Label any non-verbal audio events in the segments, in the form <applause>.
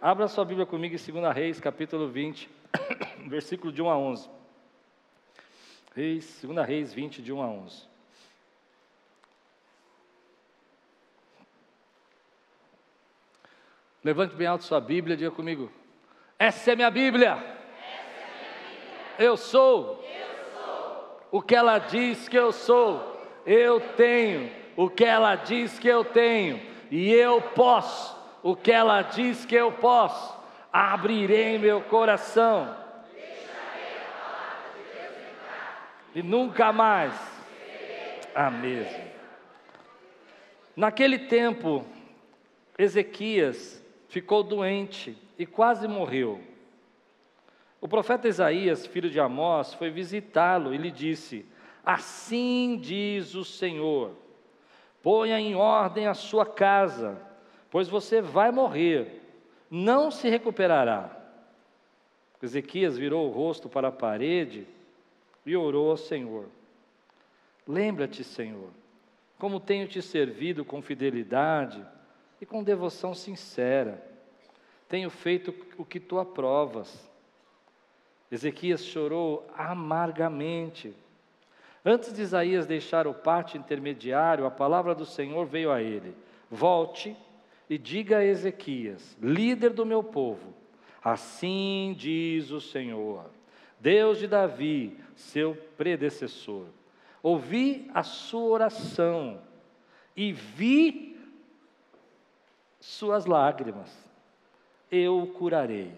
Abra sua Bíblia comigo em 2 Reis, capítulo 20, <coughs> versículo de 1 a 11. Reis, 2 Reis 20, de 1 a 11. Levante bem alto sua Bíblia, diga comigo. Essa é minha Bíblia. É minha Bíblia. Eu, sou. eu sou o que ela diz que eu sou. Eu tenho o que ela diz que eu tenho. E eu posso o que ela diz que eu posso. Abrirei meu coração. E nunca mais a mesma. Naquele tempo, Ezequias ficou doente e quase morreu. O profeta Isaías, filho de Amós, foi visitá-lo e lhe disse: Assim diz o Senhor: ponha em ordem a sua casa, pois você vai morrer, não se recuperará. Ezequias virou o rosto para a parede e orou ao Senhor: Lembra-te, Senhor, como tenho te servido com fidelidade e com devoção sincera. Tenho feito o que tu aprovas. Ezequias chorou amargamente. Antes de Isaías deixar o pátio intermediário, a palavra do Senhor veio a ele: Volte e diga a Ezequias, líder do meu povo: Assim diz o Senhor, Deus de Davi, seu predecessor. Ouvi a sua oração e vi suas lágrimas, eu o curarei.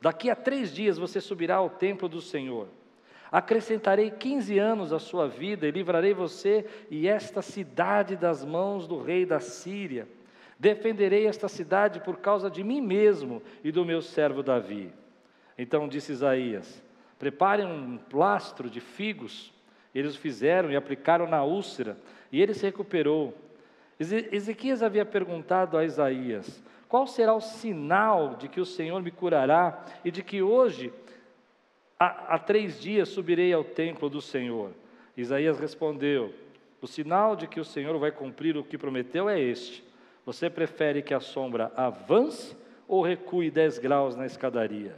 Daqui a três dias você subirá ao templo do Senhor. Acrescentarei 15 anos à sua vida e livrarei você e esta cidade das mãos do rei da Síria. Defenderei esta cidade por causa de mim mesmo e do meu servo Davi. Então disse Isaías: Preparem um plastro de figos. Eles o fizeram e aplicaram na úlcera, e ele se recuperou. Ezequias havia perguntado a Isaías: Qual será o sinal de que o Senhor me curará e de que hoje, há, há três dias, subirei ao templo do Senhor? Isaías respondeu: O sinal de que o Senhor vai cumprir o que prometeu é este: Você prefere que a sombra avance ou recue dez graus na escadaria?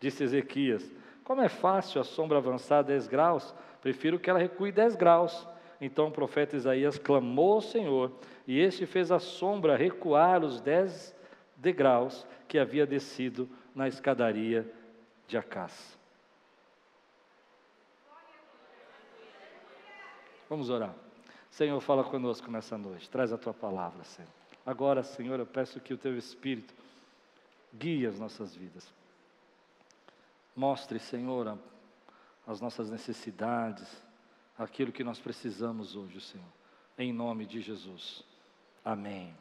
Disse Ezequias: Como é fácil a sombra avançar dez graus, prefiro que ela recue dez graus. Então o profeta Isaías clamou ao Senhor, e este fez a sombra recuar os dez degraus que havia descido na escadaria de Acás. Vamos orar. Senhor, fala conosco nessa noite, traz a tua palavra, Senhor. Agora, Senhor, eu peço que o teu Espírito guie as nossas vidas. Mostre, Senhor, as nossas necessidades, aquilo que nós precisamos hoje, Senhor. Em nome de Jesus. Amém.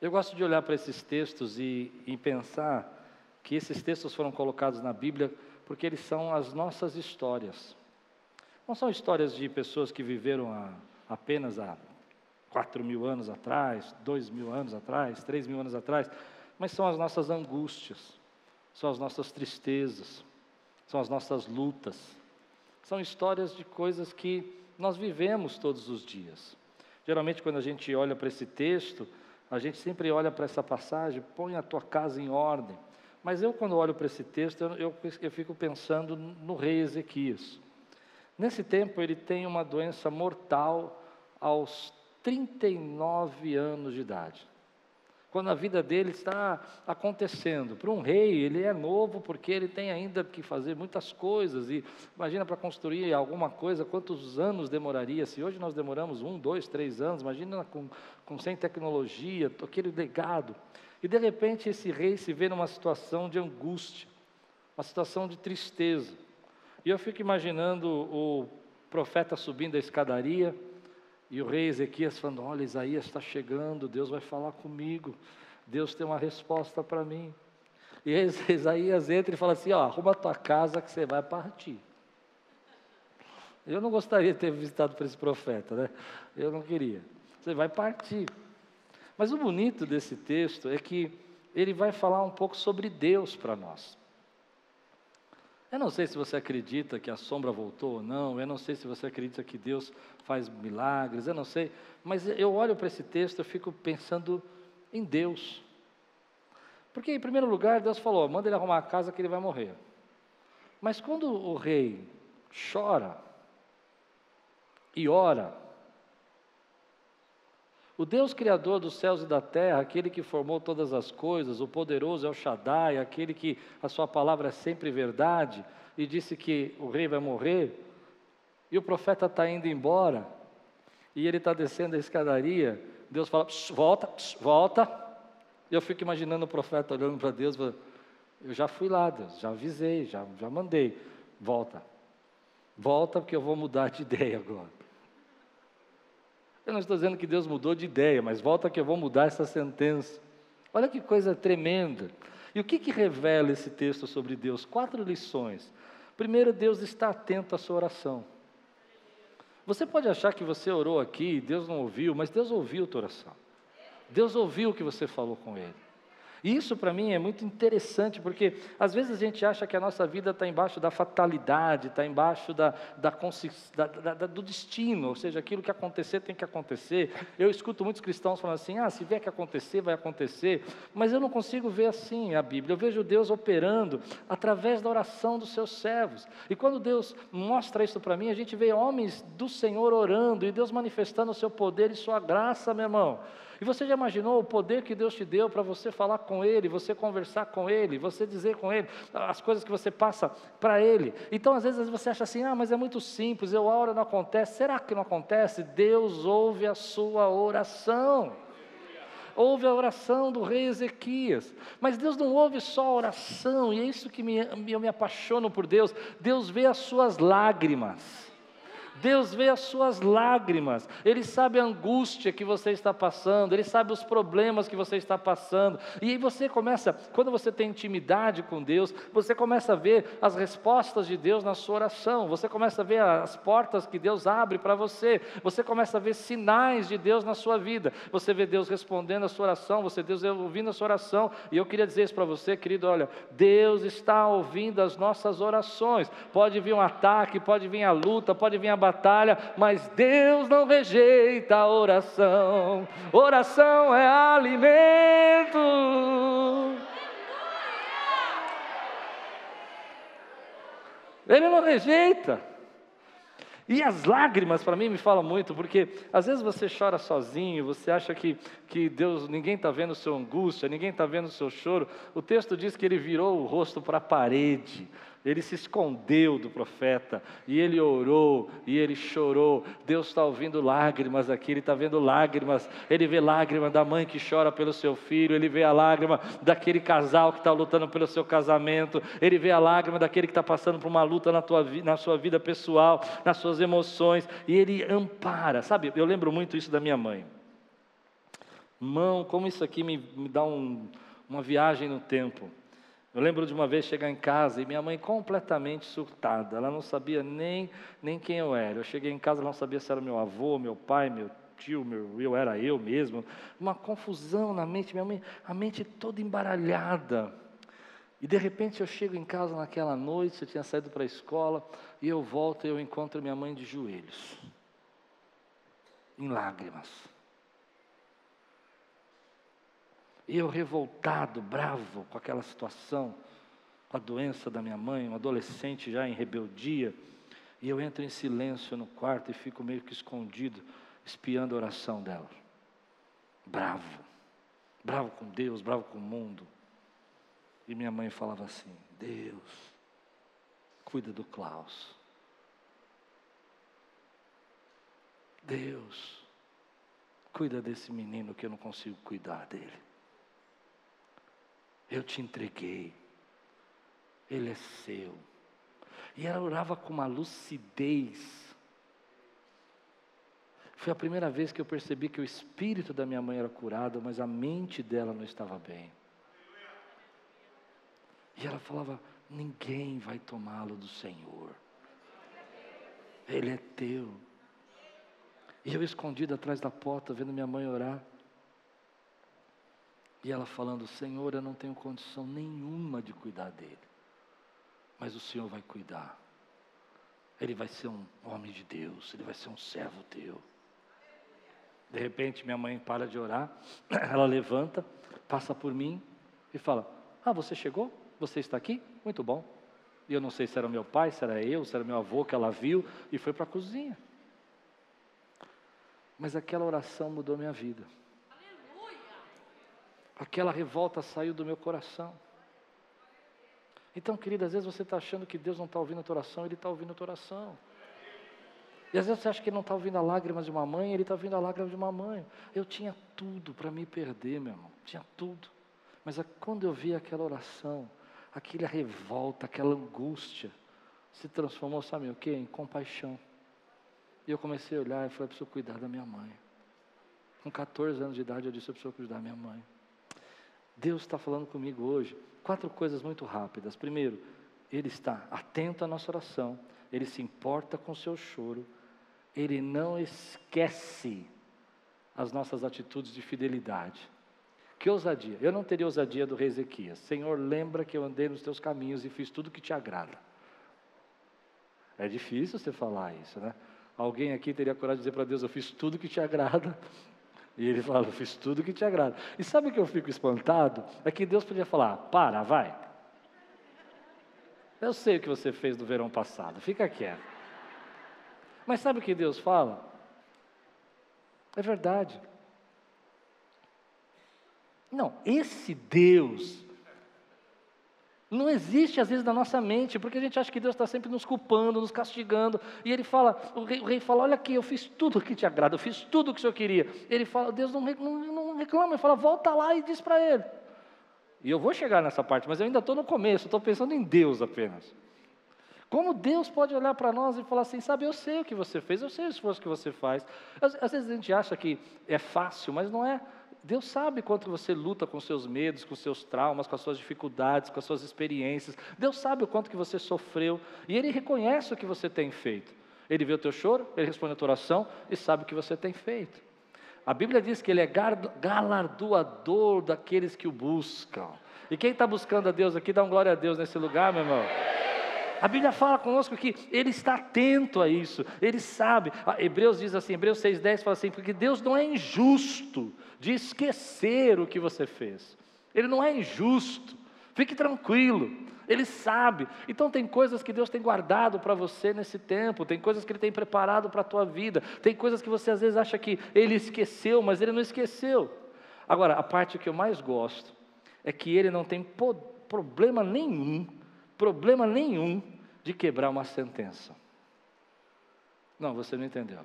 Eu gosto de olhar para esses textos e, e pensar que esses textos foram colocados na Bíblia porque eles são as nossas histórias. Não são histórias de pessoas que viveram há, apenas há quatro mil anos atrás, dois mil anos atrás, três mil anos atrás, mas são as nossas angústias, são as nossas tristezas, são as nossas lutas, são histórias de coisas que nós vivemos todos os dias. Geralmente, quando a gente olha para esse texto, a gente sempre olha para essa passagem, põe a tua casa em ordem. Mas eu, quando olho para esse texto, eu, eu, eu fico pensando no rei Ezequias. Nesse tempo, ele tem uma doença mortal aos 39 anos de idade quando a vida dele está acontecendo. Para um rei, ele é novo porque ele tem ainda que fazer muitas coisas. E imagina para construir alguma coisa, quantos anos demoraria? Se hoje nós demoramos um, dois, três anos, imagina com, com sem tecnologia, aquele legado. E de repente esse rei se vê numa situação de angústia, uma situação de tristeza. E eu fico imaginando o profeta subindo a escadaria e o rei Ezequias falando: Olha, Isaías está chegando, Deus vai falar comigo, Deus tem uma resposta para mim. E <laughs> Isaías entra e fala assim: Ó, arruma tua casa que você vai partir. Eu não gostaria de ter visitado para esse profeta, né? Eu não queria. Você vai partir. Mas o bonito desse texto é que ele vai falar um pouco sobre Deus para nós. Eu não sei se você acredita que a sombra voltou ou não, eu não sei se você acredita que Deus faz milagres, eu não sei, mas eu olho para esse texto e fico pensando em Deus. Porque, em primeiro lugar, Deus falou: manda ele arrumar a casa que ele vai morrer. Mas quando o rei chora e ora, o Deus Criador dos céus e da terra, aquele que formou todas as coisas, o poderoso é o Shaddai, aquele que a sua palavra é sempre verdade, e disse que o rei vai morrer, e o profeta está indo embora, e ele está descendo a escadaria, Deus fala, volta, volta, e eu fico imaginando o profeta olhando para Deus, eu já fui lá, Deus, já avisei, já, já mandei. Volta. Volta porque eu vou mudar de <laughs> ideia agora. Eu não estou dizendo que Deus mudou de ideia, mas volta que eu vou mudar essa sentença. Olha que coisa tremenda. E o que, que revela esse texto sobre Deus? Quatro lições. Primeiro, Deus está atento à sua oração. Você pode achar que você orou aqui e Deus não ouviu, mas Deus ouviu a tua oração. Deus ouviu o que você falou com Ele. E isso para mim é muito interessante, porque às vezes a gente acha que a nossa vida está embaixo da fatalidade, está embaixo da, da, da, da, do destino, ou seja, aquilo que acontecer tem que acontecer. Eu escuto muitos cristãos falando assim: ah, se vier que acontecer, vai acontecer, mas eu não consigo ver assim a Bíblia. Eu vejo Deus operando através da oração dos seus servos. E quando Deus mostra isso para mim, a gente vê homens do Senhor orando e Deus manifestando o seu poder e sua graça, meu irmão. E você já imaginou o poder que Deus te deu para você falar com Ele, você conversar com Ele, você dizer com Ele as coisas que você passa para Ele? Então, às vezes, você acha assim: ah, mas é muito simples, eu oro não acontece. Será que não acontece? Deus ouve a sua oração ouve a oração do rei Ezequias. Mas Deus não ouve só a oração, e é isso que me, eu me apaixono por Deus. Deus vê as suas lágrimas. Deus vê as suas lágrimas, Ele sabe a angústia que você está passando, Ele sabe os problemas que você está passando, e aí você começa, quando você tem intimidade com Deus, você começa a ver as respostas de Deus na sua oração, você começa a ver as portas que Deus abre para você, você começa a ver sinais de Deus na sua vida, você vê Deus respondendo a sua oração, você Deus ouvindo a sua oração, e eu queria dizer isso para você, querido: olha, Deus está ouvindo as nossas orações, pode vir um ataque, pode vir a luta, pode vir a batalha batalha, mas Deus não rejeita a oração. Oração é alimento. Ele não rejeita. E as lágrimas, para mim, me falam muito, porque às vezes você chora sozinho, você acha que, que Deus, ninguém está vendo o seu angústia, ninguém está vendo o seu choro. O texto diz que ele virou o rosto para a parede. Ele se escondeu do profeta e ele orou e ele chorou. Deus está ouvindo lágrimas aqui, ele está vendo lágrimas. Ele vê lágrima da mãe que chora pelo seu filho, ele vê a lágrima daquele casal que está lutando pelo seu casamento, ele vê a lágrima daquele que está passando por uma luta na, tua, na sua vida pessoal, nas suas emoções, e ele ampara. Sabe, eu lembro muito isso da minha mãe. Mão, como isso aqui me, me dá um, uma viagem no tempo. Eu lembro de uma vez chegar em casa e minha mãe completamente surtada, ela não sabia nem, nem quem eu era. Eu cheguei em casa, ela não sabia se era meu avô, meu pai, meu tio, meu, eu era eu mesmo. Uma confusão na mente, minha mãe, a mente toda embaralhada. E de repente eu chego em casa naquela noite, eu tinha saído para a escola, e eu volto e eu encontro minha mãe de joelhos, em lágrimas. E eu revoltado, bravo com aquela situação, com a doença da minha mãe, um adolescente já em rebeldia, e eu entro em silêncio no quarto e fico meio que escondido, espiando a oração dela. Bravo, bravo com Deus, bravo com o mundo. E minha mãe falava assim: Deus, cuida do Klaus. Deus, cuida desse menino que eu não consigo cuidar dele. Eu te entreguei, Ele é seu. E ela orava com uma lucidez. Foi a primeira vez que eu percebi que o espírito da minha mãe era curado, mas a mente dela não estava bem. E ela falava: ninguém vai tomá-lo do Senhor. Ele é teu. E eu escondido atrás da porta, vendo minha mãe orar. E ela falando: Senhor, eu não tenho condição nenhuma de cuidar dele, mas o Senhor vai cuidar. Ele vai ser um homem de Deus, ele vai ser um servo teu. De repente, minha mãe para de orar, <clears throat> ela levanta, passa por mim e fala: Ah, você chegou? Você está aqui? Muito bom. E eu não sei se era meu pai, se era eu, se era meu avô que ela viu e foi para a cozinha. Mas aquela oração mudou minha vida. Aquela revolta saiu do meu coração. Então, querida, às vezes você está achando que Deus não está ouvindo a tua oração, Ele está ouvindo a tua oração. E às vezes você acha que ele não está ouvindo a lágrima de uma mãe, ele está ouvindo a lágrima de uma mãe. Eu tinha tudo para me perder, meu irmão, tinha tudo. Mas quando eu vi aquela oração, aquela revolta, aquela angústia, se transformou, sabe o que? Em compaixão. E eu comecei a olhar e falei, eu preciso cuidar da minha mãe. Com 14 anos de idade eu disse, eu preciso cuidar da minha mãe. Deus está falando comigo hoje. Quatro coisas muito rápidas. Primeiro, Ele está atento à nossa oração, Ele se importa com o seu choro, Ele não esquece as nossas atitudes de fidelidade. Que ousadia! Eu não teria ousadia do rei Ezequias. Senhor, lembra que eu andei nos teus caminhos e fiz tudo que te agrada. É difícil você falar isso, né? Alguém aqui teria coragem de dizer para Deus: Eu fiz tudo que te agrada. E ele fala: Eu fiz tudo que te agrada. E sabe o que eu fico espantado? É que Deus podia falar: Para, vai. Eu sei o que você fez no verão passado, fica quieto. Mas sabe o que Deus fala? É verdade. Não, esse Deus não existe às vezes na nossa mente, porque a gente acha que Deus está sempre nos culpando, nos castigando. E ele fala, o rei, o rei, fala: Olha aqui, eu fiz tudo o que te agrada, eu fiz tudo o que o Senhor queria. Ele fala, Deus não, não, não reclama, ele fala: Volta lá e diz para ele. E eu vou chegar nessa parte, mas eu ainda estou no começo, estou pensando em Deus apenas. Como Deus pode olhar para nós e falar assim: Sabe, eu sei o que você fez, eu sei o esforço que você faz. Às, às vezes a gente acha que é fácil, mas não é. Deus sabe quanto você luta com seus medos, com seus traumas, com as suas dificuldades, com as suas experiências. Deus sabe o quanto que você sofreu e Ele reconhece o que você tem feito. Ele vê o teu choro, Ele responde a tua oração e sabe o que você tem feito. A Bíblia diz que Ele é galardoador daqueles que o buscam. E quem está buscando a Deus aqui, dá um glória a Deus nesse lugar, meu irmão. A Bíblia fala conosco que Ele está atento a isso, Ele sabe. Hebreus diz assim, Hebreus 6,10 fala assim, porque Deus não é injusto de esquecer o que você fez. Ele não é injusto, fique tranquilo, Ele sabe. Então tem coisas que Deus tem guardado para você nesse tempo, tem coisas que Ele tem preparado para a tua vida, tem coisas que você às vezes acha que Ele esqueceu, mas Ele não esqueceu. Agora, a parte que eu mais gosto é que Ele não tem problema nenhum problema nenhum de quebrar uma sentença. Não, você não entendeu.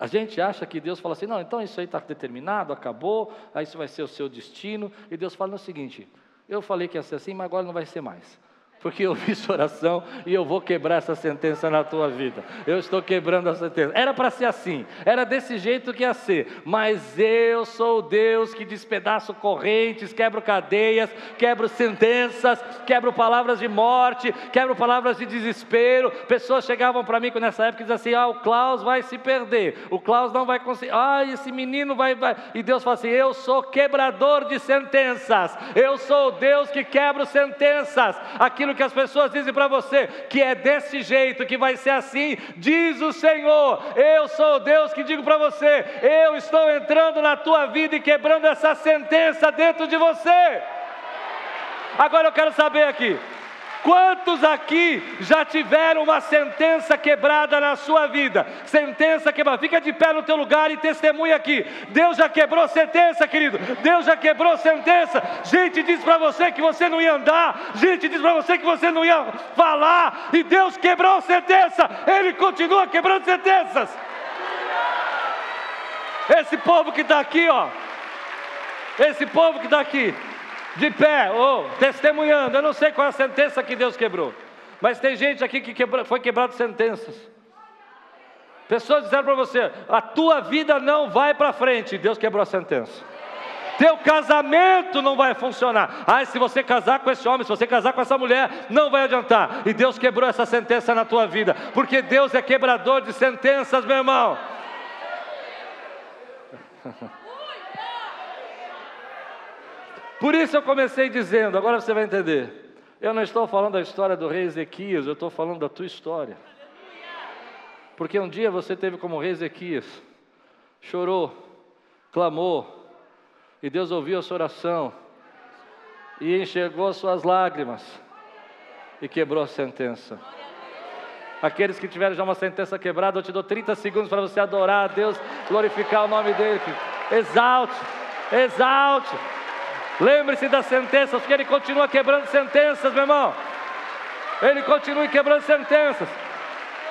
A gente acha que Deus fala assim, não, então isso aí está determinado, acabou, aí isso vai ser o seu destino. E Deus fala o seguinte: eu falei que ia ser assim, mas agora não vai ser mais porque eu sua oração e eu vou quebrar essa sentença na tua vida. Eu estou quebrando a sentença. Era para ser assim, era desse jeito que ia ser, mas eu sou o Deus que despedaço correntes, quebro cadeias, quebro sentenças, quebro palavras de morte, quebro palavras de desespero. Pessoas chegavam para mim nessa época e diziam assim: ah, o Klaus vai se perder, o Klaus não vai conseguir, ah, esse menino vai, vai. E Deus fala assim: eu sou quebrador de sentenças, eu sou o Deus que quebra sentenças. Aquilo que as pessoas dizem para você que é desse jeito, que vai ser assim, diz o Senhor: Eu sou o Deus que digo para você, eu estou entrando na tua vida e quebrando essa sentença dentro de você. Agora eu quero saber aqui, Quantos aqui já tiveram uma sentença quebrada na sua vida? Sentença quebrada. Fica de pé no teu lugar e testemunha aqui. Deus já quebrou sentença, querido. Deus já quebrou sentença. Gente diz para você que você não ia andar. Gente diz para você que você não ia falar. E Deus quebrou sentença. Ele continua quebrando sentenças. Esse povo que está aqui, ó. Esse povo que está aqui de pé, ou oh, testemunhando. Eu não sei qual é a sentença que Deus quebrou, mas tem gente aqui que foi quebrado sentenças. Pessoas disseram para você: a tua vida não vai para frente. Deus quebrou a sentença. Teu casamento não vai funcionar. Ah, se você casar com esse homem, se você casar com essa mulher, não vai adiantar. E Deus quebrou essa sentença na tua vida, porque Deus é quebrador de sentenças, meu irmão. <laughs> Por isso eu comecei dizendo, agora você vai entender. Eu não estou falando da história do rei Ezequias, eu estou falando da tua história. Porque um dia você teve como rei Ezequias, chorou, clamou, e Deus ouviu a sua oração, e enxergou as suas lágrimas, e quebrou a sentença. Aqueles que tiveram já uma sentença quebrada, eu te dou 30 segundos para você adorar a Deus, glorificar o nome dele. Exalte, exalte. Lembre-se das sentenças, porque Ele continua quebrando sentenças, meu irmão. Ele continua quebrando sentenças.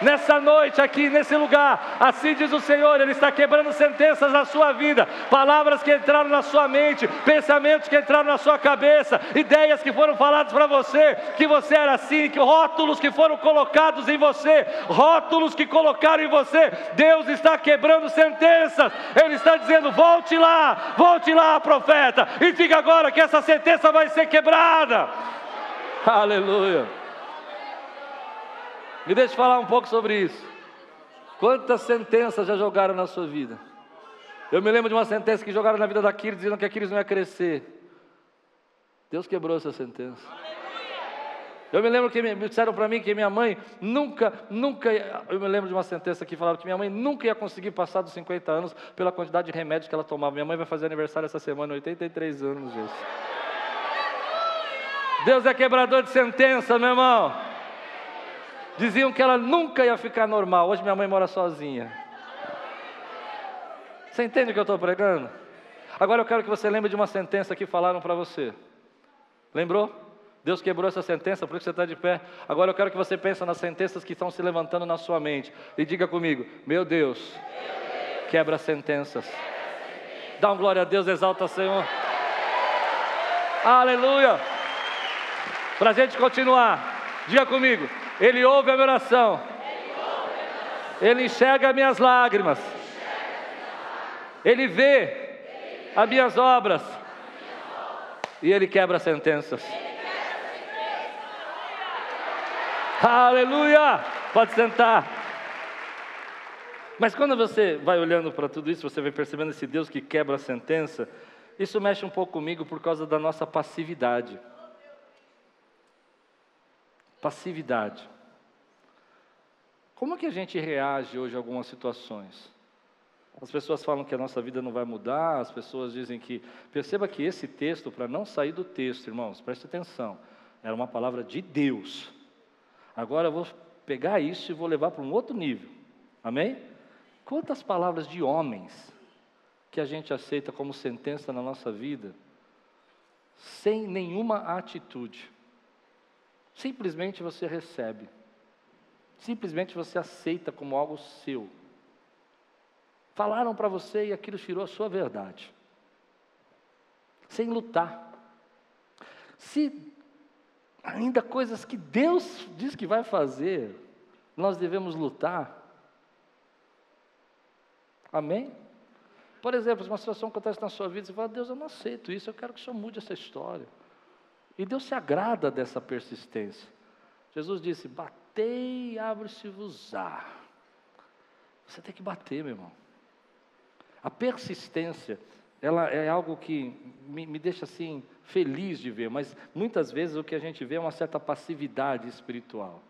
Nessa noite aqui, nesse lugar, assim diz o Senhor, Ele está quebrando sentenças na sua vida, palavras que entraram na sua mente, pensamentos que entraram na sua cabeça, ideias que foram faladas para você, que você era assim, que rótulos que foram colocados em você, rótulos que colocaram em você, Deus está quebrando sentenças, Ele está dizendo: volte lá, volte lá, profeta, e diga agora que essa sentença vai ser quebrada. Aleluia. Me deixe falar um pouco sobre isso. Quantas sentenças já jogaram na sua vida? Eu me lembro de uma sentença que jogaram na vida da Kiris, dizendo que a Kiris não ia crescer. Deus quebrou essa sentença. Eu me lembro que me disseram para mim que minha mãe nunca, nunca, eu me lembro de uma sentença que falava que minha mãe nunca ia conseguir passar dos 50 anos pela quantidade de remédios que ela tomava. Minha mãe vai fazer aniversário essa semana, 83 anos, gente. Deus é quebrador de sentença, meu irmão. Diziam que ela nunca ia ficar normal. Hoje minha mãe mora sozinha. Você entende o que eu estou pregando? Agora eu quero que você lembre de uma sentença que falaram para você. Lembrou? Deus quebrou essa sentença, por isso você está de pé. Agora eu quero que você pense nas sentenças que estão se levantando na sua mente. E diga comigo: Meu Deus, quebra sentenças. Dá um glória a Deus, exalta Senhor. Aleluia. Para a gente continuar, diga comigo: ele ouve a minha oração. Ele enxerga as minhas lágrimas. Ele vê as minhas obras. E Ele quebra sentenças. Aleluia! Pode sentar. Mas quando você vai olhando para tudo isso, você vai percebendo esse Deus que quebra a sentença, isso mexe um pouco comigo por causa da nossa passividade. Passividade. Como que a gente reage hoje a algumas situações? As pessoas falam que a nossa vida não vai mudar, as pessoas dizem que. Perceba que esse texto, para não sair do texto, irmãos, preste atenção, era uma palavra de Deus. Agora eu vou pegar isso e vou levar para um outro nível. Amém? Quantas palavras de homens que a gente aceita como sentença na nossa vida, sem nenhuma atitude? Simplesmente você recebe. Simplesmente você aceita como algo seu. Falaram para você e aquilo tirou a sua verdade. Sem lutar. Se ainda coisas que Deus diz que vai fazer, nós devemos lutar. Amém? Por exemplo, uma situação acontece na sua vida, você fala, Deus, eu não aceito isso, eu quero que o Senhor mude essa história. E Deus se agrada dessa persistência. Jesus disse: Batei e abre-se-vos-á. Você tem que bater, meu irmão. A persistência, ela é algo que me, me deixa assim feliz de ver, mas muitas vezes o que a gente vê é uma certa passividade espiritual.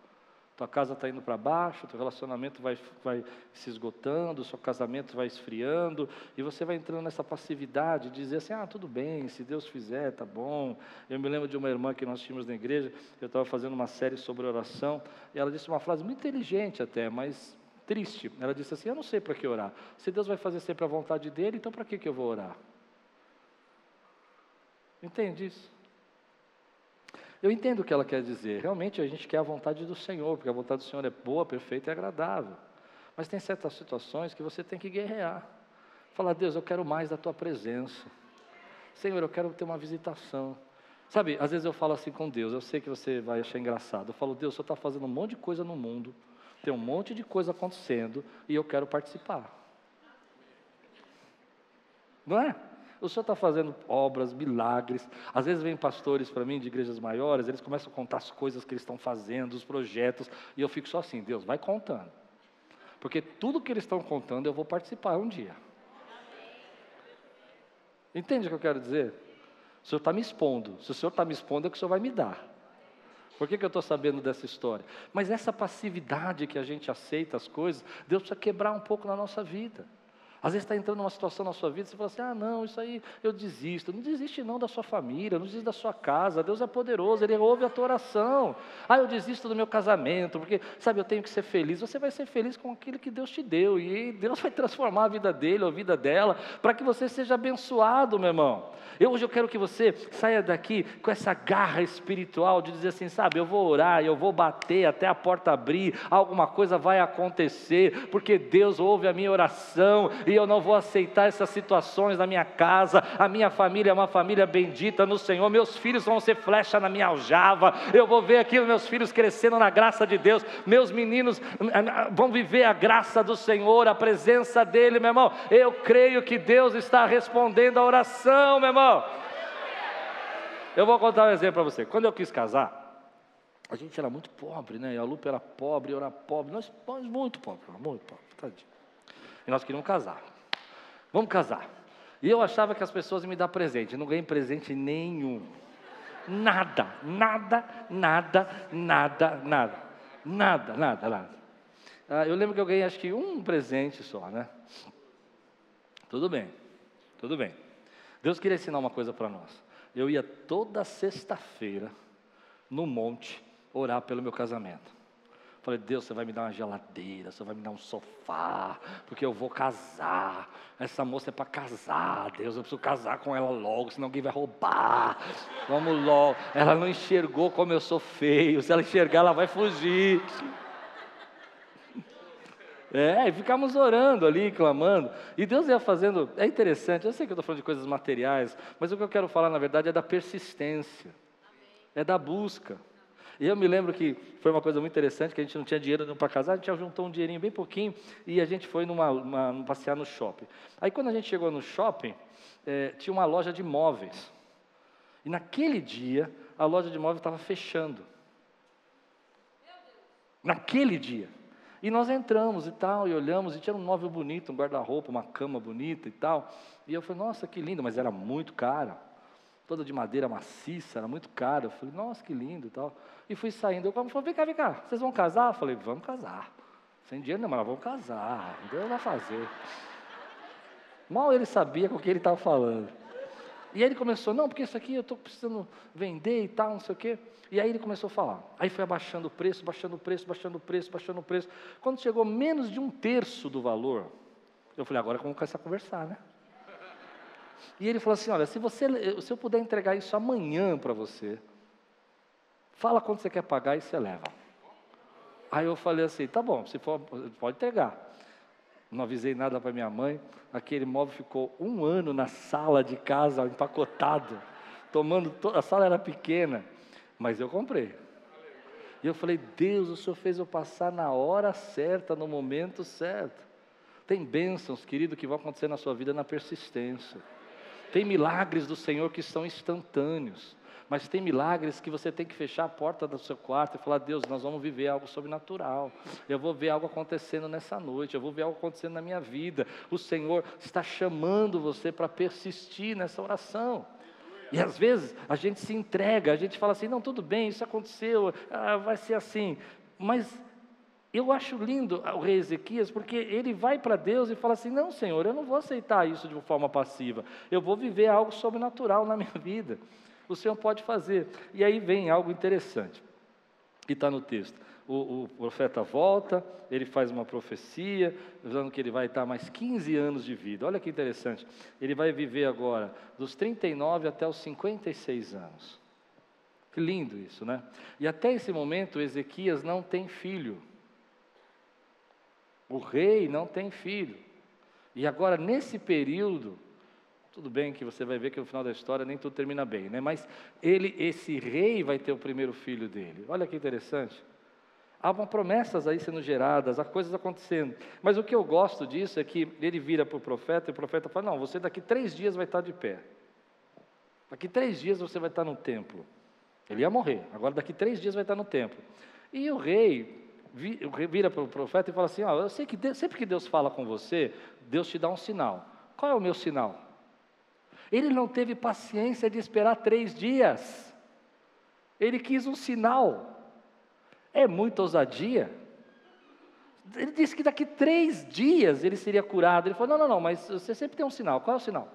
Tua casa está indo para baixo, teu relacionamento vai, vai se esgotando, seu casamento vai esfriando, e você vai entrando nessa passividade, de dizer assim, ah, tudo bem, se Deus fizer, tá bom. Eu me lembro de uma irmã que nós tínhamos na igreja, eu estava fazendo uma série sobre oração, e ela disse uma frase muito inteligente até, mas triste. Ela disse assim, eu não sei para que orar. Se Deus vai fazer sempre a vontade dele, então para que, que eu vou orar? Entende isso? Eu entendo o que ela quer dizer. Realmente a gente quer a vontade do Senhor, porque a vontade do Senhor é boa, perfeita e agradável. Mas tem certas situações que você tem que guerrear. Falar, Deus, eu quero mais da tua presença. Senhor, eu quero ter uma visitação. Sabe, às vezes eu falo assim com Deus, eu sei que você vai achar engraçado. Eu falo, Deus, o Senhor está fazendo um monte de coisa no mundo, tem um monte de coisa acontecendo e eu quero participar. Não é? O Senhor está fazendo obras, milagres. Às vezes vem pastores para mim de igrejas maiores, eles começam a contar as coisas que eles estão fazendo, os projetos, e eu fico só assim, Deus, vai contando. Porque tudo que eles estão contando eu vou participar um dia. Entende o que eu quero dizer? O Senhor está me expondo. Se o Senhor está me expondo, é que o Senhor vai me dar. Por que, que eu estou sabendo dessa história? Mas essa passividade que a gente aceita as coisas, Deus precisa quebrar um pouco na nossa vida. Às vezes está entrando numa situação na sua vida, você fala assim: ah, não, isso aí eu desisto. Não desiste não da sua família, não desiste da sua casa. Deus é poderoso, Ele ouve a tua oração. Ah, eu desisto do meu casamento, porque, sabe, eu tenho que ser feliz. Você vai ser feliz com aquilo que Deus te deu, e Deus vai transformar a vida dele, ou a vida dela, para que você seja abençoado, meu irmão. Eu, hoje eu quero que você saia daqui com essa garra espiritual de dizer assim: sabe, eu vou orar, eu vou bater até a porta abrir, alguma coisa vai acontecer, porque Deus ouve a minha oração e eu não vou aceitar essas situações na minha casa. A minha família é uma família bendita no Senhor. Meus filhos vão ser flecha na minha aljava. Eu vou ver aqui meus filhos crescendo na graça de Deus. Meus meninos eh, vão viver a graça do Senhor, a presença dEle, meu irmão. Eu creio que Deus está respondendo a oração, meu irmão. Eu vou contar um exemplo para você. Quando eu quis casar, a gente era muito pobre, né? E a Lupa era pobre, eu era pobre. Nós, nós muito pobres, muito pobres, tadinho. E nós queríamos casar. Vamos casar. E eu achava que as pessoas iam me dar presente. Não ganhei presente nenhum. Nada, nada, nada, nada, nada. Nada, nada, nada. Ah, eu lembro que eu ganhei acho que um presente só, né? Tudo bem, tudo bem. Deus queria ensinar uma coisa para nós. Eu ia toda sexta-feira no monte orar pelo meu casamento. Falei, Deus, você vai me dar uma geladeira, você vai me dar um sofá, porque eu vou casar. Essa moça é para casar, Deus, eu preciso casar com ela logo, senão alguém vai roubar. Vamos logo. Ela não enxergou como eu sou feio, se ela enxergar, ela vai fugir. <laughs> É, e ficamos orando ali, clamando. E Deus ia fazendo. É interessante, eu sei que eu estou falando de coisas materiais, mas o que eu quero falar, na verdade, é da persistência, é da busca. E eu me lembro que foi uma coisa muito interessante, que a gente não tinha dinheiro para casar, a gente juntou um dinheirinho bem pouquinho e a gente foi numa, uma, passear no shopping. Aí quando a gente chegou no shopping, é, tinha uma loja de móveis. E naquele dia, a loja de móveis estava fechando. Naquele dia. E nós entramos e tal, e olhamos, e tinha um móvel bonito, um guarda-roupa, uma cama bonita e tal. E eu falei, nossa, que lindo, mas era muito caro toda de madeira maciça, era muito caro. Eu falei, nossa, que lindo e tal. E fui saindo. Eu falei, vem cá, vem cá, vocês vão casar? Eu falei, vamos casar. Sem dinheiro não, mas vamos casar. Deus vai fazer. Mal ele sabia com o que ele estava falando. E aí ele começou, não, porque isso aqui eu estou precisando vender e tal, não sei o quê. E aí ele começou a falar. Aí foi abaixando o preço, baixando o preço, baixando o preço, baixando o preço. Quando chegou menos de um terço do valor, eu falei, agora vamos começar a conversar, né? E ele falou assim: Olha, se, você, se eu puder entregar isso amanhã para você, fala quanto você quer pagar e você leva. Aí eu falei assim: Tá bom, se for, pode entregar. Não avisei nada para minha mãe. Aquele móvel ficou um ano na sala de casa, empacotado, tomando. To... A sala era pequena, mas eu comprei. E eu falei: Deus, o Senhor fez eu passar na hora certa, no momento certo. Tem bênçãos, querido, que vão acontecer na sua vida na persistência. Tem milagres do Senhor que são instantâneos, mas tem milagres que você tem que fechar a porta do seu quarto e falar: Deus, nós vamos viver algo sobrenatural. Eu vou ver algo acontecendo nessa noite, eu vou ver algo acontecendo na minha vida. O Senhor está chamando você para persistir nessa oração. E às vezes a gente se entrega, a gente fala assim: não, tudo bem, isso aconteceu, ah, vai ser assim. Mas eu acho lindo o rei Ezequias, porque ele vai para Deus e fala assim: Não, Senhor, eu não vou aceitar isso de forma passiva, eu vou viver algo sobrenatural na minha vida. O Senhor pode fazer. E aí vem algo interessante, que está no texto. O, o, profeta volta, ele faz uma profecia, dizendo que ele vai estar mais 15 anos de vida. Olha que interessante. Ele vai viver agora dos 39 até os 56 anos. Que lindo isso, né? E até esse momento, Ezequias não tem filho. O rei não tem filho. E agora, nesse período, tudo bem que você vai ver que no final da história nem tudo termina bem, né? Mas ele, esse rei vai ter o primeiro filho dele. Olha que interessante. Há promessas aí sendo geradas, há coisas acontecendo. Mas o que eu gosto disso é que ele vira para o profeta e o profeta fala: Não, você daqui três dias vai estar de pé. Daqui três dias você vai estar no templo. Ele ia morrer, agora daqui três dias vai estar no templo. E o rei vira para o profeta e fala assim: ó, eu sei que Deus, sempre que Deus fala com você, Deus te dá um sinal. Qual é o meu sinal? Ele não teve paciência de esperar três dias. Ele quis um sinal. É muita ousadia. Ele disse que daqui três dias ele seria curado. Ele falou: Não, não, não, mas você sempre tem um sinal. Qual é o sinal?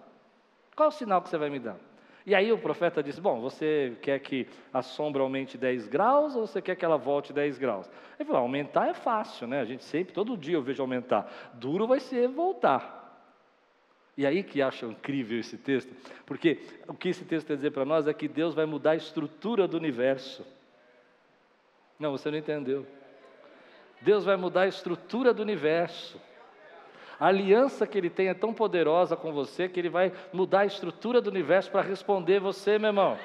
Qual é o sinal que você vai me dar? E aí o profeta disse: Bom, você quer que a sombra aumente 10 graus ou você quer que ela volte 10 graus? Ele falou: Aumentar é fácil, né? A gente sempre, todo dia eu vejo aumentar. Duro vai ser voltar. E aí que acho incrível esse texto, porque o que esse texto quer dizer para nós é que Deus vai mudar a estrutura do universo. Não, você não entendeu. Deus vai mudar a estrutura do universo. A aliança que Ele tem é tão poderosa com você que Ele vai mudar a estrutura do universo para responder você, meu irmão.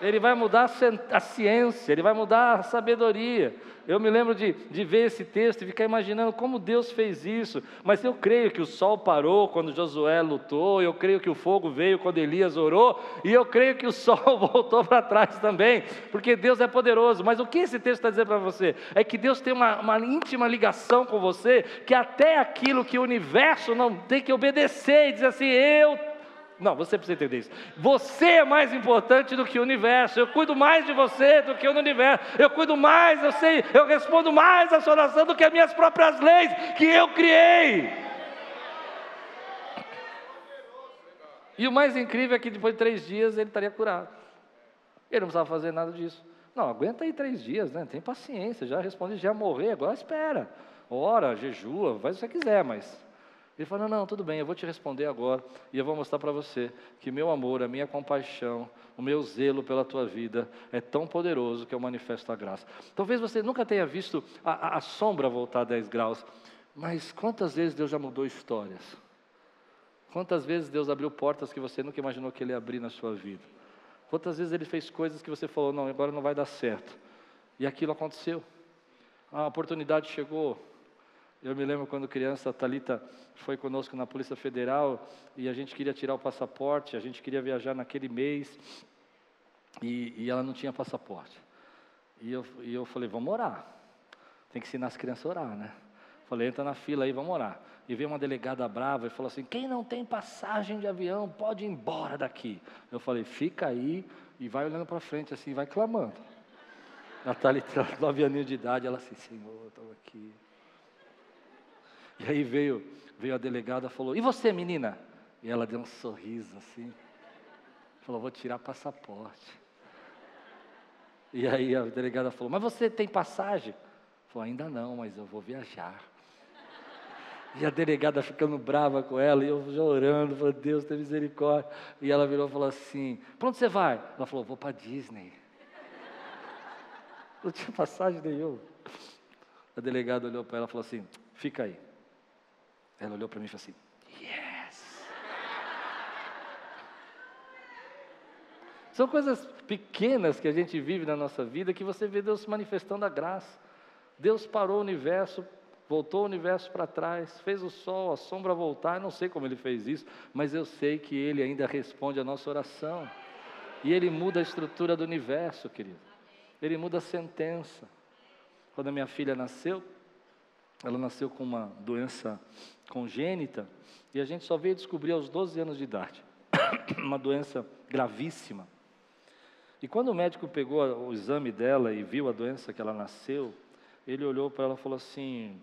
Ele vai mudar a ciência, ele vai mudar a sabedoria. Eu me lembro de, de ver esse texto e ficar imaginando como Deus fez isso. Mas eu creio que o sol parou quando Josué lutou, eu creio que o fogo veio quando Elias orou, e eu creio que o sol <laughs> voltou para trás também, porque Deus é poderoso. Mas o que esse texto está dizendo para você? É que Deus tem uma, uma íntima ligação com você, que até aquilo que o universo não tem que obedecer e dizer assim: eu não, você precisa entender isso. Você é mais importante do que o universo. Eu cuido mais de você do que o universo. Eu cuido mais, eu sei, eu respondo mais à sua oração do que as minhas próprias leis que eu criei. E o mais incrível é que depois de três dias ele estaria curado. Ele não precisava fazer nada disso. Não, aguenta aí três dias, né? Tem paciência, já responde, já morrer, agora espera. Ora, jejua, faz o que você quiser, mas ele falou: não, não, tudo bem, eu vou te responder agora e eu vou mostrar para você que meu amor, a minha compaixão, o meu zelo pela tua vida é tão poderoso que eu manifesto a graça. Talvez você nunca tenha visto a, a, a sombra voltar 10 graus, mas quantas vezes Deus já mudou histórias? Quantas vezes Deus abriu portas que você nunca imaginou que Ele ia abrir na sua vida? Quantas vezes Ele fez coisas que você falou: não, agora não vai dar certo. E aquilo aconteceu. A oportunidade chegou, eu me lembro quando criança, a Thalita foi conosco na Polícia Federal e a gente queria tirar o passaporte, a gente queria viajar naquele mês e, e ela não tinha passaporte. E eu, e eu falei, vamos orar. Tem que ensinar as crianças a orar, né? Falei, entra na fila aí, vamos orar. E veio uma delegada brava e falou assim: quem não tem passagem de avião pode ir embora daqui. Eu falei, fica aí e vai olhando para frente assim, vai clamando. A Thalita, <laughs> nove aninhos de idade, ela assim, Senhor, estou aqui. E aí veio, veio a delegada e falou: E você, menina? E ela deu um sorriso assim. Falou: Vou tirar passaporte. E aí a delegada falou: Mas você tem passagem? Falou: Ainda não, mas eu vou viajar. E a delegada ficando brava com ela, e eu já orando, Deus tem misericórdia. E ela virou e falou assim: Para onde você vai? Ela falou: Vou para Disney. Não tinha passagem nenhuma. A delegada olhou para ela e falou assim: Fica aí. Ela olhou para mim e falou assim: Yes! São coisas pequenas que a gente vive na nossa vida que você vê Deus manifestando a graça. Deus parou o universo, voltou o universo para trás, fez o sol, a sombra voltar. Eu não sei como ele fez isso, mas eu sei que ele ainda responde a nossa oração. E ele muda a estrutura do universo, querido. Ele muda a sentença. Quando a minha filha nasceu, ela nasceu com uma doença congênita e a gente só veio descobrir aos 12 anos de idade. <coughs> uma doença gravíssima. E quando o médico pegou o exame dela e viu a doença que ela nasceu, ele olhou para ela e falou assim: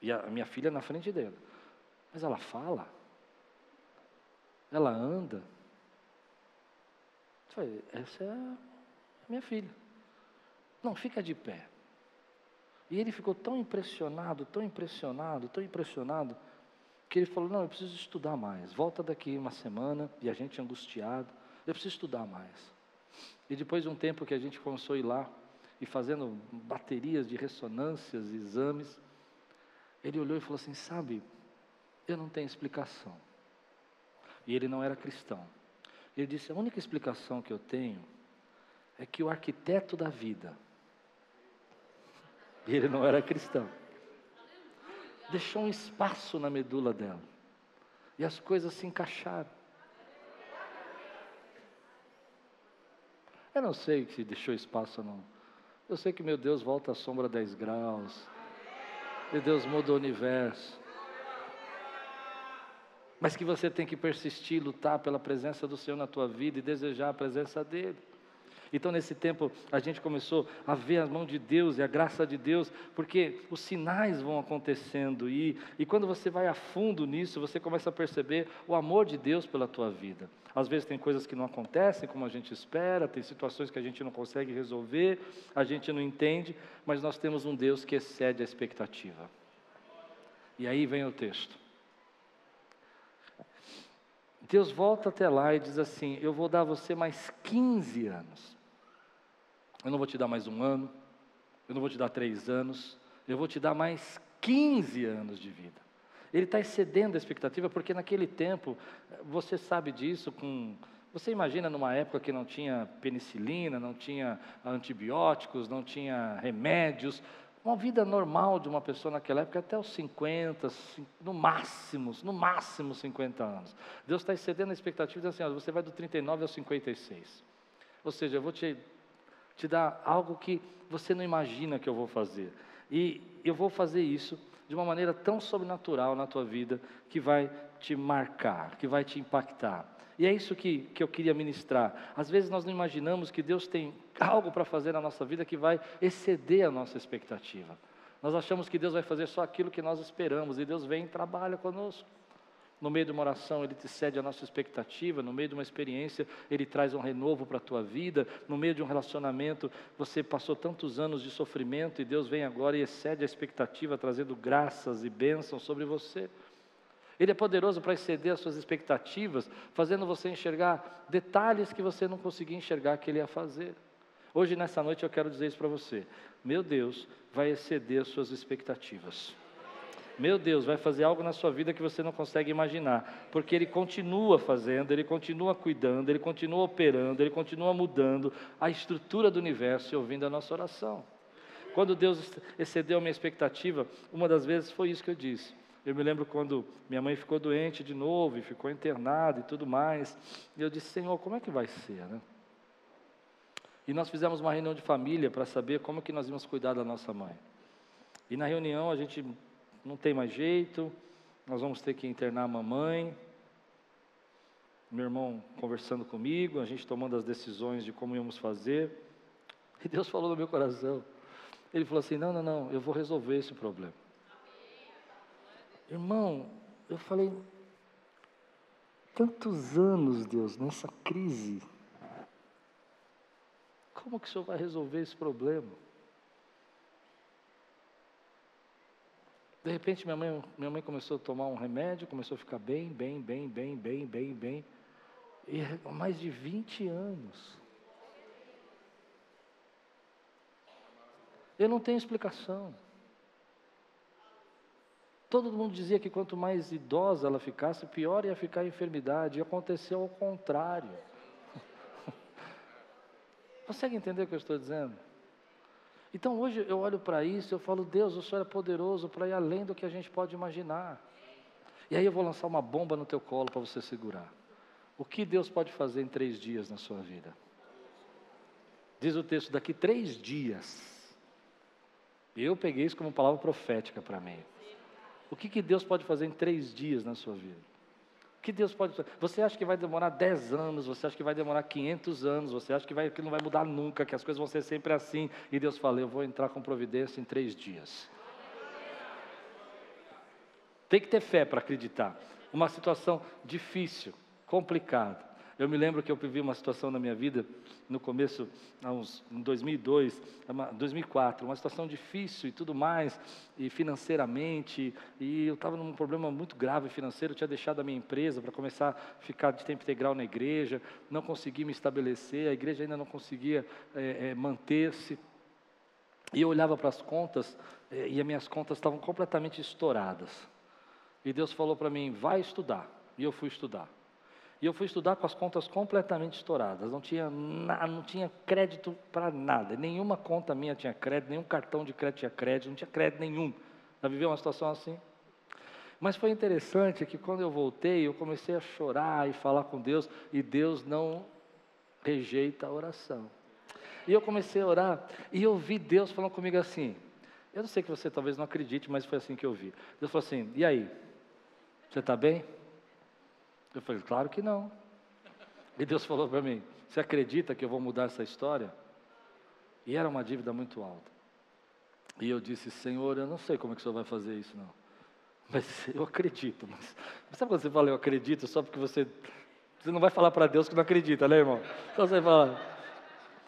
e a minha filha na frente dele, mas ela fala, ela anda. Eu falei, essa é a minha filha. Não, fica de pé. E ele ficou tão impressionado, tão impressionado, tão impressionado, que ele falou: Não, eu preciso estudar mais. Volta daqui uma semana, e a gente angustiado, eu preciso estudar mais. E depois de um tempo que a gente começou a ir lá, e fazendo baterias de ressonâncias, exames, ele olhou e falou assim: Sabe, eu não tenho explicação. E ele não era cristão. Ele disse: A única explicação que eu tenho é que o arquiteto da vida, e ele não era cristão. Deixou um espaço na medula dela. E as coisas se encaixaram. Eu não sei se deixou espaço ou não. Eu sei que meu Deus volta à sombra 10 graus. E Deus muda o universo. mas que você tem que persistir, lutar pela presença do Senhor na tua vida e desejar a presença dEle. Então, nesse tempo, a gente começou a ver a mão de Deus e a graça de Deus, porque os sinais vão acontecendo, e, e quando você vai a fundo nisso, você começa a perceber o amor de Deus pela tua vida. Às vezes tem coisas que não acontecem como a gente espera, tem situações que a gente não consegue resolver, a gente não entende, mas nós temos um Deus que excede a expectativa. E aí vem o texto. Deus volta até lá e diz assim: Eu vou dar a você mais 15 anos. Eu não vou te dar mais um ano, eu não vou te dar três anos, eu vou te dar mais 15 anos de vida. Ele está excedendo a expectativa, porque naquele tempo, você sabe disso, com, você imagina numa época que não tinha penicilina, não tinha antibióticos, não tinha remédios, uma vida normal de uma pessoa naquela época até os 50, no máximo, no máximo 50 anos. Deus está excedendo a expectativa, dizendo assim, ó, você vai do 39 ao 56. Ou seja, eu vou te te dá algo que você não imagina que eu vou fazer. E eu vou fazer isso de uma maneira tão sobrenatural na tua vida que vai te marcar, que vai te impactar. E é isso que, que eu queria ministrar. Às vezes nós não imaginamos que Deus tem algo para fazer na nossa vida que vai exceder a nossa expectativa. Nós achamos que Deus vai fazer só aquilo que nós esperamos, e Deus vem e trabalha conosco. No meio de uma oração, Ele te cede a nossa expectativa. No meio de uma experiência, Ele traz um renovo para a tua vida. No meio de um relacionamento, você passou tantos anos de sofrimento e Deus vem agora e excede a expectativa, trazendo graças e bênçãos sobre você. Ele é poderoso para exceder as suas expectativas, fazendo você enxergar detalhes que você não conseguia enxergar que Ele ia fazer. Hoje, nessa noite, eu quero dizer isso para você. Meu Deus vai exceder as suas expectativas. Meu Deus, vai fazer algo na sua vida que você não consegue imaginar, porque Ele continua fazendo, Ele continua cuidando, Ele continua operando, Ele continua mudando a estrutura do universo e ouvindo a nossa oração. Quando Deus excedeu a minha expectativa, uma das vezes foi isso que eu disse. Eu me lembro quando minha mãe ficou doente de novo e ficou internada e tudo mais. E eu disse, Senhor, como é que vai ser, né? E nós fizemos uma reunião de família para saber como que nós íamos cuidar da nossa mãe. E na reunião a gente não tem mais jeito, nós vamos ter que internar a mamãe. Meu irmão conversando comigo, a gente tomando as decisões de como íamos fazer. E Deus falou no meu coração. Ele falou assim: não, não, não, eu vou resolver esse problema. Irmão, eu falei, tantos anos, Deus, nessa crise. Como que o Senhor vai resolver esse problema? De repente minha mãe, minha mãe começou a tomar um remédio, começou a ficar bem, bem, bem, bem, bem, bem, bem. E mais de 20 anos. Eu não tenho explicação. Todo mundo dizia que quanto mais idosa ela ficasse, pior ia ficar a enfermidade. E aconteceu ao contrário. <laughs> Consegue entender o que eu estou dizendo? Então hoje eu olho para isso, eu falo, Deus, o Senhor é poderoso para ir além do que a gente pode imaginar. E aí eu vou lançar uma bomba no teu colo para você segurar. O que Deus pode fazer em três dias na sua vida? Diz o texto, daqui três dias. Eu peguei isso como palavra profética para mim. O que, que Deus pode fazer em três dias na sua vida? Que Deus pode? Você acha que vai demorar 10 anos, você acha que vai demorar 500 anos, você acha que, vai, que não vai mudar nunca, que as coisas vão ser sempre assim. E Deus fala: Eu vou entrar com providência em três dias. Tem que ter fé para acreditar. Uma situação difícil, complicada. Eu me lembro que eu vivi uma situação na minha vida, no começo, uns, em 2002, 2004, uma situação difícil e tudo mais, e financeiramente, e eu estava num problema muito grave financeiro, eu tinha deixado a minha empresa para começar a ficar de tempo integral na igreja, não consegui me estabelecer, a igreja ainda não conseguia é, é, manter-se, e eu olhava para as contas, é, e as minhas contas estavam completamente estouradas. E Deus falou para mim: vai estudar. E eu fui estudar. E eu fui estudar com as contas completamente estouradas. Não tinha, não tinha crédito para nada. Nenhuma conta minha tinha crédito, nenhum cartão de crédito tinha crédito, não tinha crédito nenhum. Já viveu uma situação assim? Mas foi interessante que quando eu voltei, eu comecei a chorar e falar com Deus, e Deus não rejeita a oração. E eu comecei a orar, e eu vi Deus falando comigo assim. Eu não sei que você talvez não acredite, mas foi assim que eu vi. Deus falou assim: e aí? Você está bem? Eu falei, claro que não. E Deus falou para mim: Você acredita que eu vou mudar essa história? E era uma dívida muito alta. E eu disse: Senhor, eu não sei como é que o senhor vai fazer isso, não. Mas <laughs> eu acredito. Mas sabe quando você fala eu acredito só porque você. Você não vai falar para Deus que não acredita, né, irmão? Então você fala.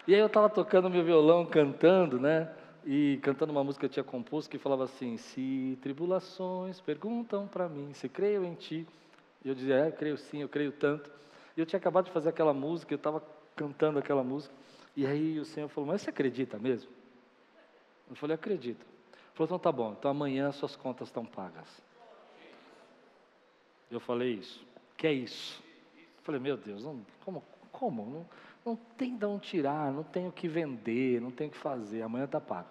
E aí eu estava tocando meu violão, cantando, né? E cantando uma música que eu tinha composto que falava assim: Se tribulações perguntam para mim, se creio em ti. E eu dizia: É, eu creio sim, eu creio tanto. E eu tinha acabado de fazer aquela música, eu estava cantando aquela música. E aí o Senhor falou: Mas você acredita mesmo? Eu falei: Acredito. Ele falou: Então tá bom, então amanhã suas contas estão pagas. Eu falei isso. Que é isso? Eu falei: Meu Deus, não, como? Como? Não, não tem de onde tirar, não tenho o que vender, não tenho o que fazer, amanhã está pago.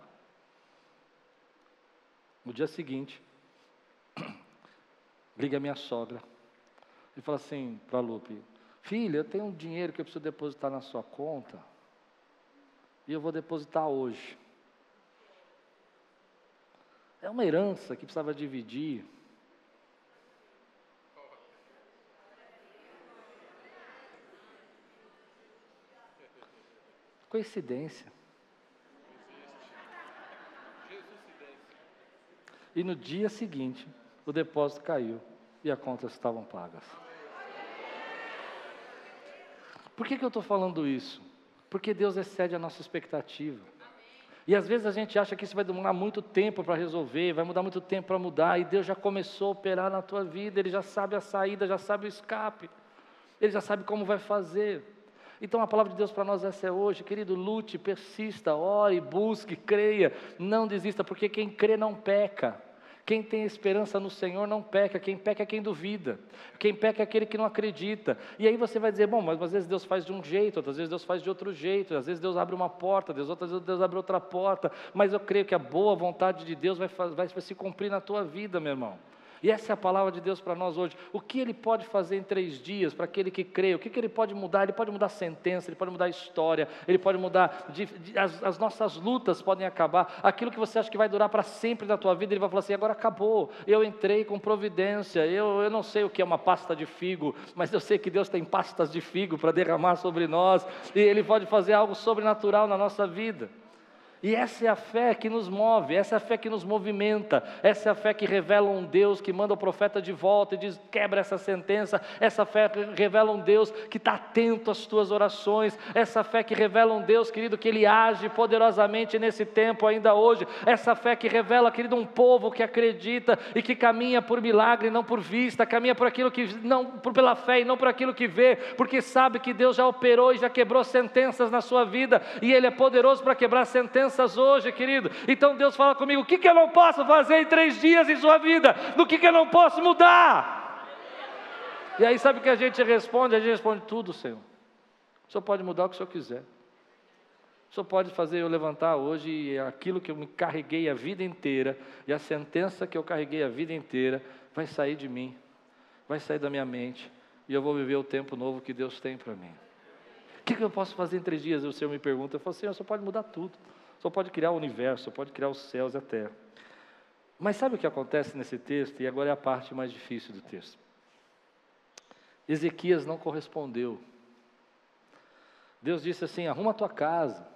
No dia seguinte, <clears throat> liga minha sogra e fala assim para Lupe: Filha, eu tenho um dinheiro que eu preciso depositar na sua conta e eu vou depositar hoje. É uma herança que precisava dividir. Coincidência. E no dia seguinte, o depósito caiu e as contas estavam pagas. Por que, que eu estou falando isso? Porque Deus excede a nossa expectativa. E às vezes a gente acha que isso vai demorar muito tempo para resolver, vai mudar muito tempo para mudar, e Deus já começou a operar na tua vida, Ele já sabe a saída, já sabe o escape, Ele já sabe como vai fazer. Então a palavra de Deus para nós essa é hoje, querido, lute, persista, ore, busque, creia, não desista, porque quem crê não peca. Quem tem esperança no Senhor não peca, quem peca é quem duvida, quem peca é aquele que não acredita. E aí você vai dizer, bom, mas às vezes Deus faz de um jeito, outras vezes Deus faz de outro jeito, às vezes Deus abre uma porta, Deus, outras vezes Deus abre outra porta, mas eu creio que a boa vontade de Deus vai, vai, vai se cumprir na tua vida, meu irmão. E essa é a palavra de Deus para nós hoje. O que Ele pode fazer em três dias para aquele que crê? O que, que Ele pode mudar? Ele pode mudar a sentença, Ele pode mudar a história, Ele pode mudar, de, de, as, as, nossas lutas podem acabar. Aquilo que você acha que vai durar para sempre na tua vida, Ele vai falar assim: agora acabou. Eu entrei com providência. Eu, eu não sei o que é uma pasta de figo, mas eu sei que Deus tem pastas de figo para derramar sobre nós, e Ele pode fazer algo sobrenatural na nossa vida. E essa é a fé que nos move, essa é a fé que nos movimenta, essa é a fé que revela um Deus que manda o profeta de volta e diz: quebra essa sentença. Essa fé revela um Deus que está atento às tuas orações. Essa fé que revela um Deus, querido, que Ele age poderosamente nesse tempo ainda hoje. Essa fé que revela, querido, um povo que acredita e que caminha por milagre, não por vista, caminha por aquilo que não por pela fé e não por aquilo que vê, porque sabe que Deus já operou e já quebrou sentenças na sua vida e Ele é poderoso para quebrar sentenças hoje, querido. Então Deus fala comigo: o que, que eu não posso fazer em três dias em sua vida? No que, que eu não posso mudar? E aí sabe o que a gente responde? A gente responde tudo, Senhor. O Senhor pode mudar o que o Senhor quiser. O Senhor pode fazer eu levantar hoje aquilo que eu me carreguei a vida inteira, e a sentença que eu carreguei a vida inteira, vai sair de mim, vai sair da minha mente, e eu vou viver o tempo novo que Deus tem para mim. O que, que eu posso fazer em três dias? O Senhor me pergunta, eu falo, Senhor, o Senhor pode mudar tudo. Só pode criar o universo, só pode criar os céus e a terra. Mas sabe o que acontece nesse texto? E agora é a parte mais difícil do texto. Ezequias não correspondeu. Deus disse assim: arruma a tua casa.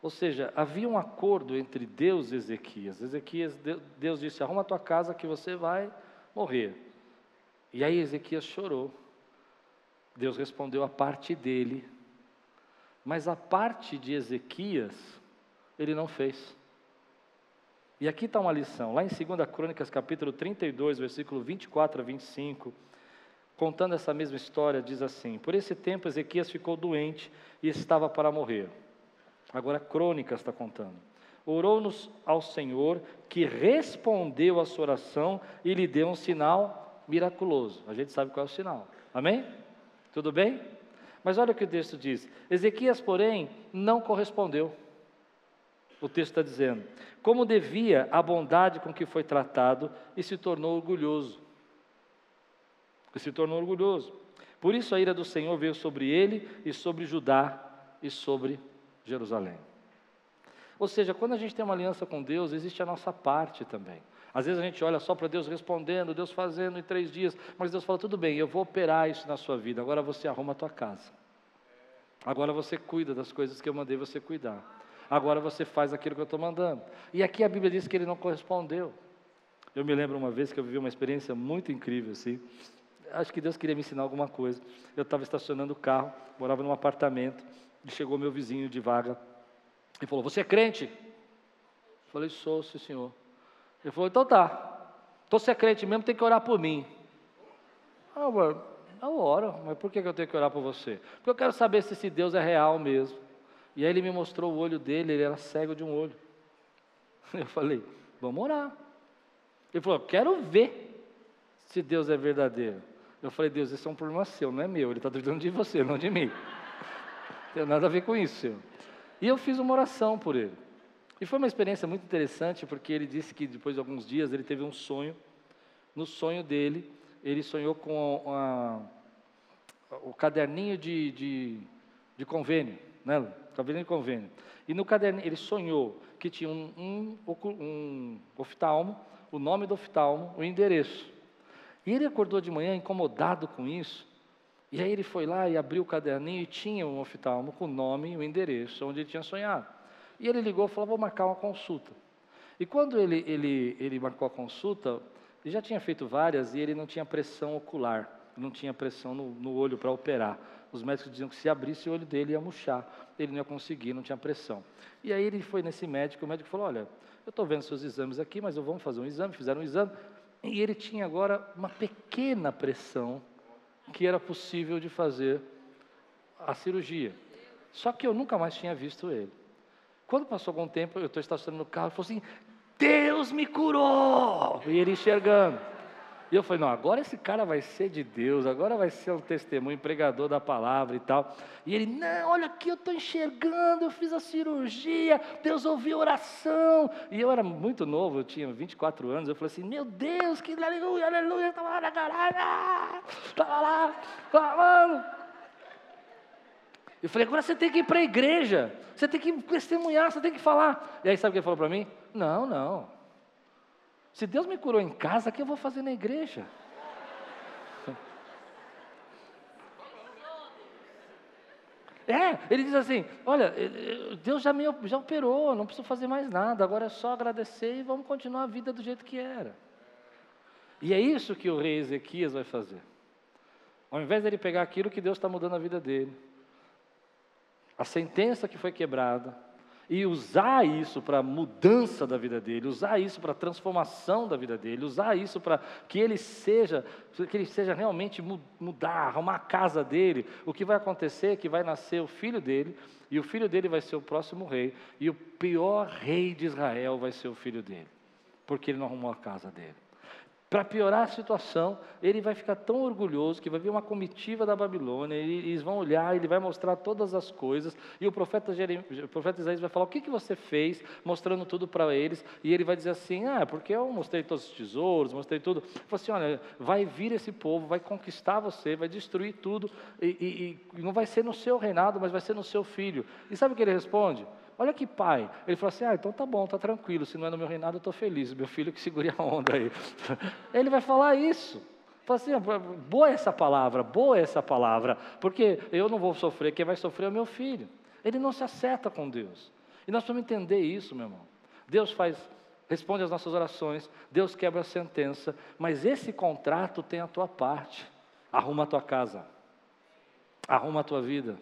Ou seja, havia um acordo entre Deus e Ezequias. Ezequias, Deus disse: arruma a tua casa que você vai morrer. E aí Ezequias chorou. Deus respondeu a parte dele mas a parte de Ezequias, ele não fez. E aqui está uma lição, lá em 2 Crônicas, capítulo 32, versículo 24 a 25, contando essa mesma história, diz assim: Por esse tempo Ezequias ficou doente e estava para morrer. Agora, Crônicas está contando. Orou-nos ao Senhor, que respondeu a sua oração e lhe deu um sinal miraculoso. A gente sabe qual é o sinal. Amém? Tudo bem? Mas olha o que o texto diz: Ezequias, porém, não correspondeu. O texto está dizendo: como devia a bondade com que foi tratado e se tornou orgulhoso. E se tornou orgulhoso. Por isso a ira do Senhor veio sobre ele e sobre Judá e sobre Jerusalém. Ou seja, quando a gente tem uma aliança com Deus, existe a nossa parte também. Às vezes a gente olha só para Deus respondendo, Deus fazendo em três dias, mas Deus fala: tudo bem, eu vou operar isso na sua vida, agora você arruma a tua casa. Agora você cuida das coisas que eu mandei você cuidar. Agora você faz aquilo que eu estou mandando. E aqui a Bíblia diz que ele não correspondeu. Eu me lembro uma vez que eu vivi uma experiência muito incrível assim. Acho que Deus queria me ensinar alguma coisa. Eu estava estacionando o carro, morava num apartamento, e chegou meu vizinho de vaga e falou: Você é crente? Eu falei: Sou, sim, senhor. Ele falou: Então tá. Então você é crente mesmo, tem que orar por mim. Ah, eu oro, mas por que eu tenho que orar por você? Porque eu quero saber se esse Deus é real mesmo. E aí ele me mostrou o olho dele, ele era cego de um olho. <laughs> Eu falei: Vamos orar. Ele falou: Quero ver se Deus é verdadeiro. Eu falei: Deus, esse é um problema seu, não é meu. Ele está duvidando de você, não de mim. <laughs> Não tem nada a ver com isso, senhor. E eu fiz uma oração por ele. E foi uma experiência muito interessante, porque ele disse que depois de alguns dias ele teve um sonho. No sonho dele, ele sonhou com a, o caderninho de, de, de convênio, né? Caderninho de convênio. E no caderninho, ele sonhou que tinha um, um, um oftalmo, o nome do oftalmo, o endereço. E ele acordou de manhã incomodado com isso, e aí ele foi lá e abriu o caderninho e tinha um oftalmo com o nome e o endereço onde ele tinha sonhado. E ele ligou e falou: Vou marcar uma consulta. E quando ele, ele, ele marcou a consulta, ele já tinha feito várias e ele não tinha pressão ocular, não tinha pressão no, no olho para operar. Os médicos diziam que se abrisse o olho dele ia murchar, ele não ia conseguir, não tinha pressão. E aí ele foi nesse médico, o médico falou: Olha, eu estou vendo seus exames aqui, mas eu vou fazer um exame. Fizeram um exame e ele tinha agora uma pequena pressão que era possível de fazer a cirurgia. Só que eu nunca mais tinha visto ele. Quando passou algum tempo, eu estou estacionando no carro, ele falou assim: Deus me curou! E ele enxergando. E eu falei, não, agora esse cara vai ser de Deus, agora vai ser um testemunho, pregador da palavra e tal. E ele, não, olha aqui, eu estou enxergando, eu fiz a cirurgia, Deus ouviu oração. E eu era muito novo, eu tinha 24 anos, eu falei assim, meu Deus, que aleluia, aleluia, estava lá na garagem, estava lá, falando. Eu falei, agora você tem que ir para a igreja, você tem que testemunhar, você tem que falar. E aí sabe o que ele falou para mim? Não, não, se Deus me curou em casa, o que eu vou fazer na igreja? É, ele diz assim: Olha, eh, eh, Deus já me já operou, não preciso fazer mais nada, agora é só agradecer e vamos continuar a vida do jeito que era. E é isso que o rei Ezequias vai fazer. Ao invés dele pegar aquilo que Deus está mudando a vida dele, a sentença que foi quebrada, e usar isso para mudança da vida dele, usar isso para transformação da vida dele, usar isso para que ele seja, que ele seja realmente mudar, arrumar a casa dele, o que vai acontecer é que vai nascer o filho dele, e o filho dele vai ser o próximo rei, e o pior rei de Israel vai ser o filho dele, porque ele não arrumou a casa dele. Para piorar a situação, ele vai ficar tão orgulhoso que vai vir uma comitiva da Babilônia, e eles vão olhar, ele vai mostrar todas as coisas, e o profeta, Jeremias, o profeta Isaías vai falar: O que, que você fez? Mostrando tudo para eles, e ele vai dizer assim: Ah, porque eu mostrei todos os tesouros, mostrei tudo. Ele falou assim: Olha, vai vir esse povo, vai conquistar você, vai destruir tudo, e, e, e não vai ser no seu reinado, mas vai ser no seu filho. E sabe o que ele responde? Olha que pai. Ele falou assim: Ah, então tá bom, tá tranquilo. Se não é no meu reinado, eu estou feliz. Meu filho que segure a onda aí. <laughs> Ele vai falar isso. Fala assim: boa essa palavra, boa essa palavra, porque eu não vou sofrer, quem vai sofrer é o meu filho. Ele não se acerta com Deus. E nós precisamos entender isso, meu irmão. Deus faz, responde às nossas orações, Deus quebra a sentença, mas esse contrato tem a tua parte. Arruma a tua casa, arruma a tua vida,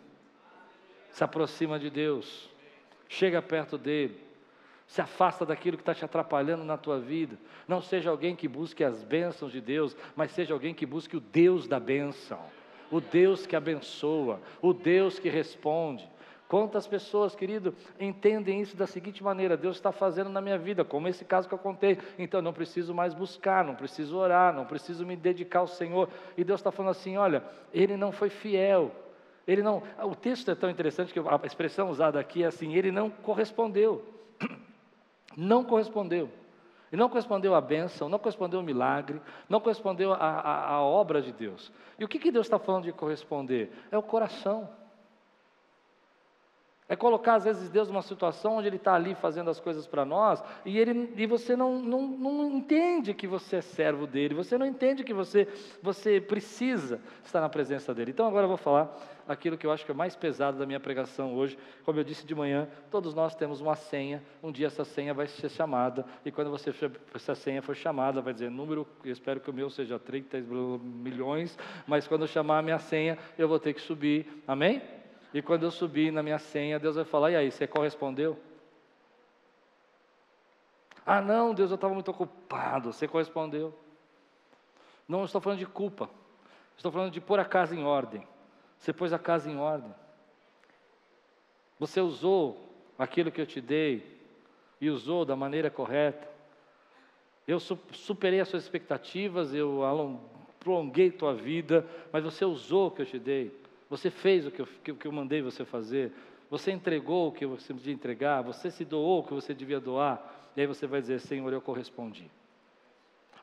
se aproxima de Deus chega perto dele, se afasta daquilo que está te atrapalhando na tua vida. Não seja alguém que busque as bênçãos de Deus, mas seja alguém que busque o Deus da bênção, o Deus que abençoa, o Deus que responde. Quantas pessoas, querido, entendem isso da seguinte maneira: Deus está fazendo na minha vida, como esse caso que eu contei, então não preciso mais buscar, não preciso orar, não preciso me dedicar ao Senhor. E Deus está falando assim: olha, ele não foi fiel, ele não, o texto é tão interessante que a expressão usada aqui é assim: ele não correspondeu. <clears throat> Não correspondeu. E não correspondeu à bênção, não correspondeu ao milagre, não correspondeu à, à obra de Deus. E o que, que Deus está falando de corresponder? É o coração. É colocar, às vezes, Deus numa situação onde Ele está ali fazendo as coisas para nós e, ele, e você não, não, não entende que você é servo dele, você não entende que você, você precisa estar na presença dele. Então, agora eu vou falar aquilo que eu acho que é mais pesado da minha pregação hoje. Como eu disse de manhã, todos nós temos uma senha, um dia essa senha vai ser chamada, e quando você, essa senha for chamada, vai dizer número, eu espero que o meu seja 30 milhões, mas quando eu chamar a minha senha, eu vou ter que subir, amém? E quando eu subir na minha senha, Deus vai falar: e aí, você correspondeu? Ah, não, Deus, eu estava muito ocupado. Você correspondeu. Não estou falando de culpa. Estou falando de pôr a casa em ordem. Você pôs a casa em ordem. Você usou aquilo que eu te dei e usou da maneira correta. Eu superei as suas expectativas, eu prolonguei tua vida, mas você usou o que eu te dei. Você fez o que eu, que, eu mandei você fazer. Você entregou o que você devia entregar. Você se doou o que você devia doar. E aí você vai dizer: Senhor, eu correspondi.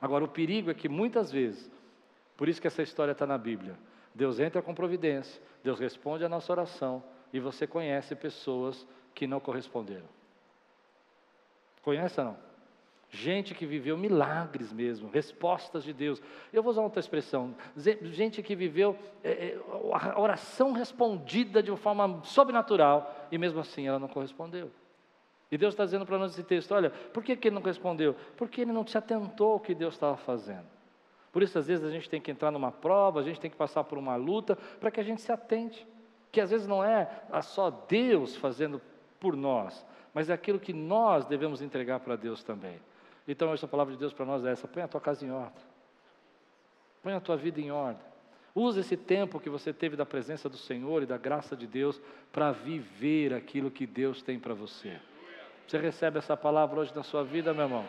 Agora, o perigo é que muitas vezes, por isso que essa história está na Bíblia, Deus entra com providência, Deus responde à nossa oração, e você conhece pessoas que não corresponderam. Conhece ou não? Gente que viveu milagres mesmo, respostas de Deus. Eu vou usar outra expressão: gente que viveu é, é, a oração respondida de uma forma sobrenatural e mesmo assim ela não correspondeu. E Deus está dizendo para nós esse texto: olha, por que, que ele não respondeu? Porque ele não se atentou ao que Deus estava fazendo. Por isso, às vezes, a gente tem que entrar numa prova, a gente tem que passar por uma luta, para que a gente se atente. Que às vezes não é só Deus fazendo por nós, mas é aquilo que nós devemos entregar para Deus também. Então, essa palavra de Deus para nós é essa: põe a tua casa em ordem, põe a tua vida em ordem. Use esse tempo que você teve da presença do Senhor e da graça de Deus para viver aquilo que Deus tem para você. Você recebe essa palavra hoje na sua vida, meu irmão?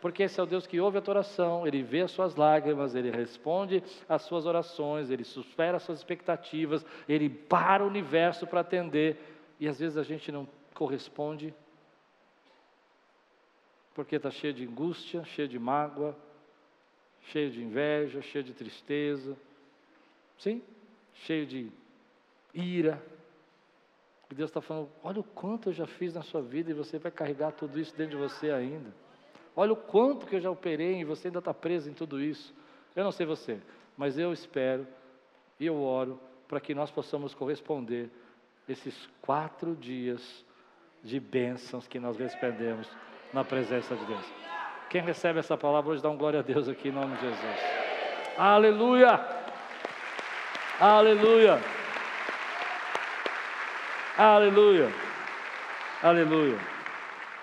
Porque esse é o Deus que ouve a tua oração, Ele vê as suas lágrimas, Ele responde às suas orações, Ele supera as suas expectativas, Ele para o universo para atender, e às vezes a gente não corresponde porque está cheio de angústia, cheio de mágoa, cheio de inveja, cheio de tristeza, sim, cheio de ira. E Deus está falando: olha o quanto eu já fiz na sua vida e você vai carregar tudo isso dentro de você ainda. Olha o quanto que eu já operei e você ainda está preso em tudo isso. Eu não sei você, mas eu espero e eu oro para que nós possamos corresponder esses quatro dias de bênçãos que nós recebemos na presença de Deus. Quem recebe essa palavra hoje dá um glória a Deus aqui em nome de Jesus. Aleluia! Aleluia! Aleluia! Aleluia!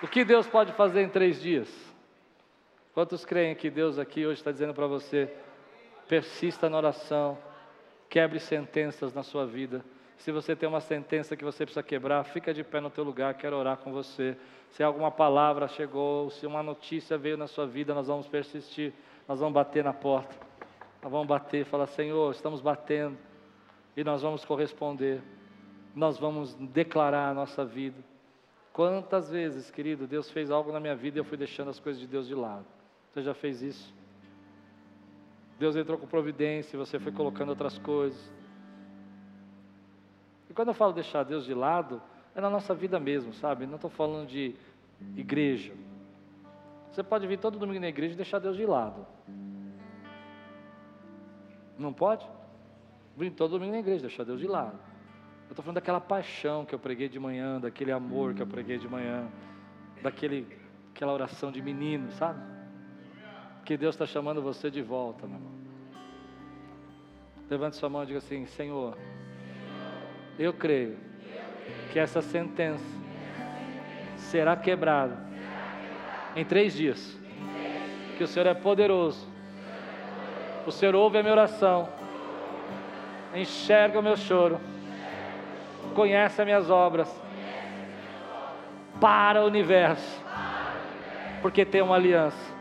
O que Deus pode fazer em três dias? Quantos creem que Deus aqui hoje está dizendo para você: persista na oração, quebre sentenças na sua vida. Se você tem uma sentença que você precisa quebrar, fica de pé no teu lugar, quero orar com você. Se alguma palavra chegou, se uma notícia veio na sua vida, nós vamos persistir, nós vamos bater na porta. Nós vamos bater, falar, Senhor, estamos batendo e nós vamos corresponder. Nós vamos declarar a nossa vida. Quantas vezes, querido, Deus fez algo na minha vida e eu fui deixando as coisas de Deus de lado. Você já fez isso? Deus entrou com providência e você foi colocando outras coisas. Quando eu falo deixar Deus de lado, é na nossa vida mesmo, sabe? Não estou falando de igreja. Você pode vir todo domingo na igreja e deixar Deus de lado. Não pode? Vir todo domingo na igreja, deixar Deus de lado. Eu estou falando daquela paixão que eu preguei de manhã, daquele amor que eu preguei de manhã, daquele, aquela oração de menino, sabe? Que Deus está chamando você de volta, meu irmão. Levante sua mão e diga assim: Senhor, eu creio que essa sentença será quebrada em três dias. Que o Senhor é poderoso. O Senhor ouve a minha oração, enxerga o meu choro, conhece as minhas obras, para o universo, porque tem uma aliança.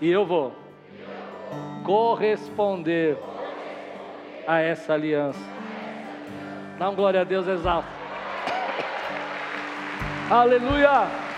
E eu vou corresponder a essa aliança. Dá glória a Deus exalto. Aleluia!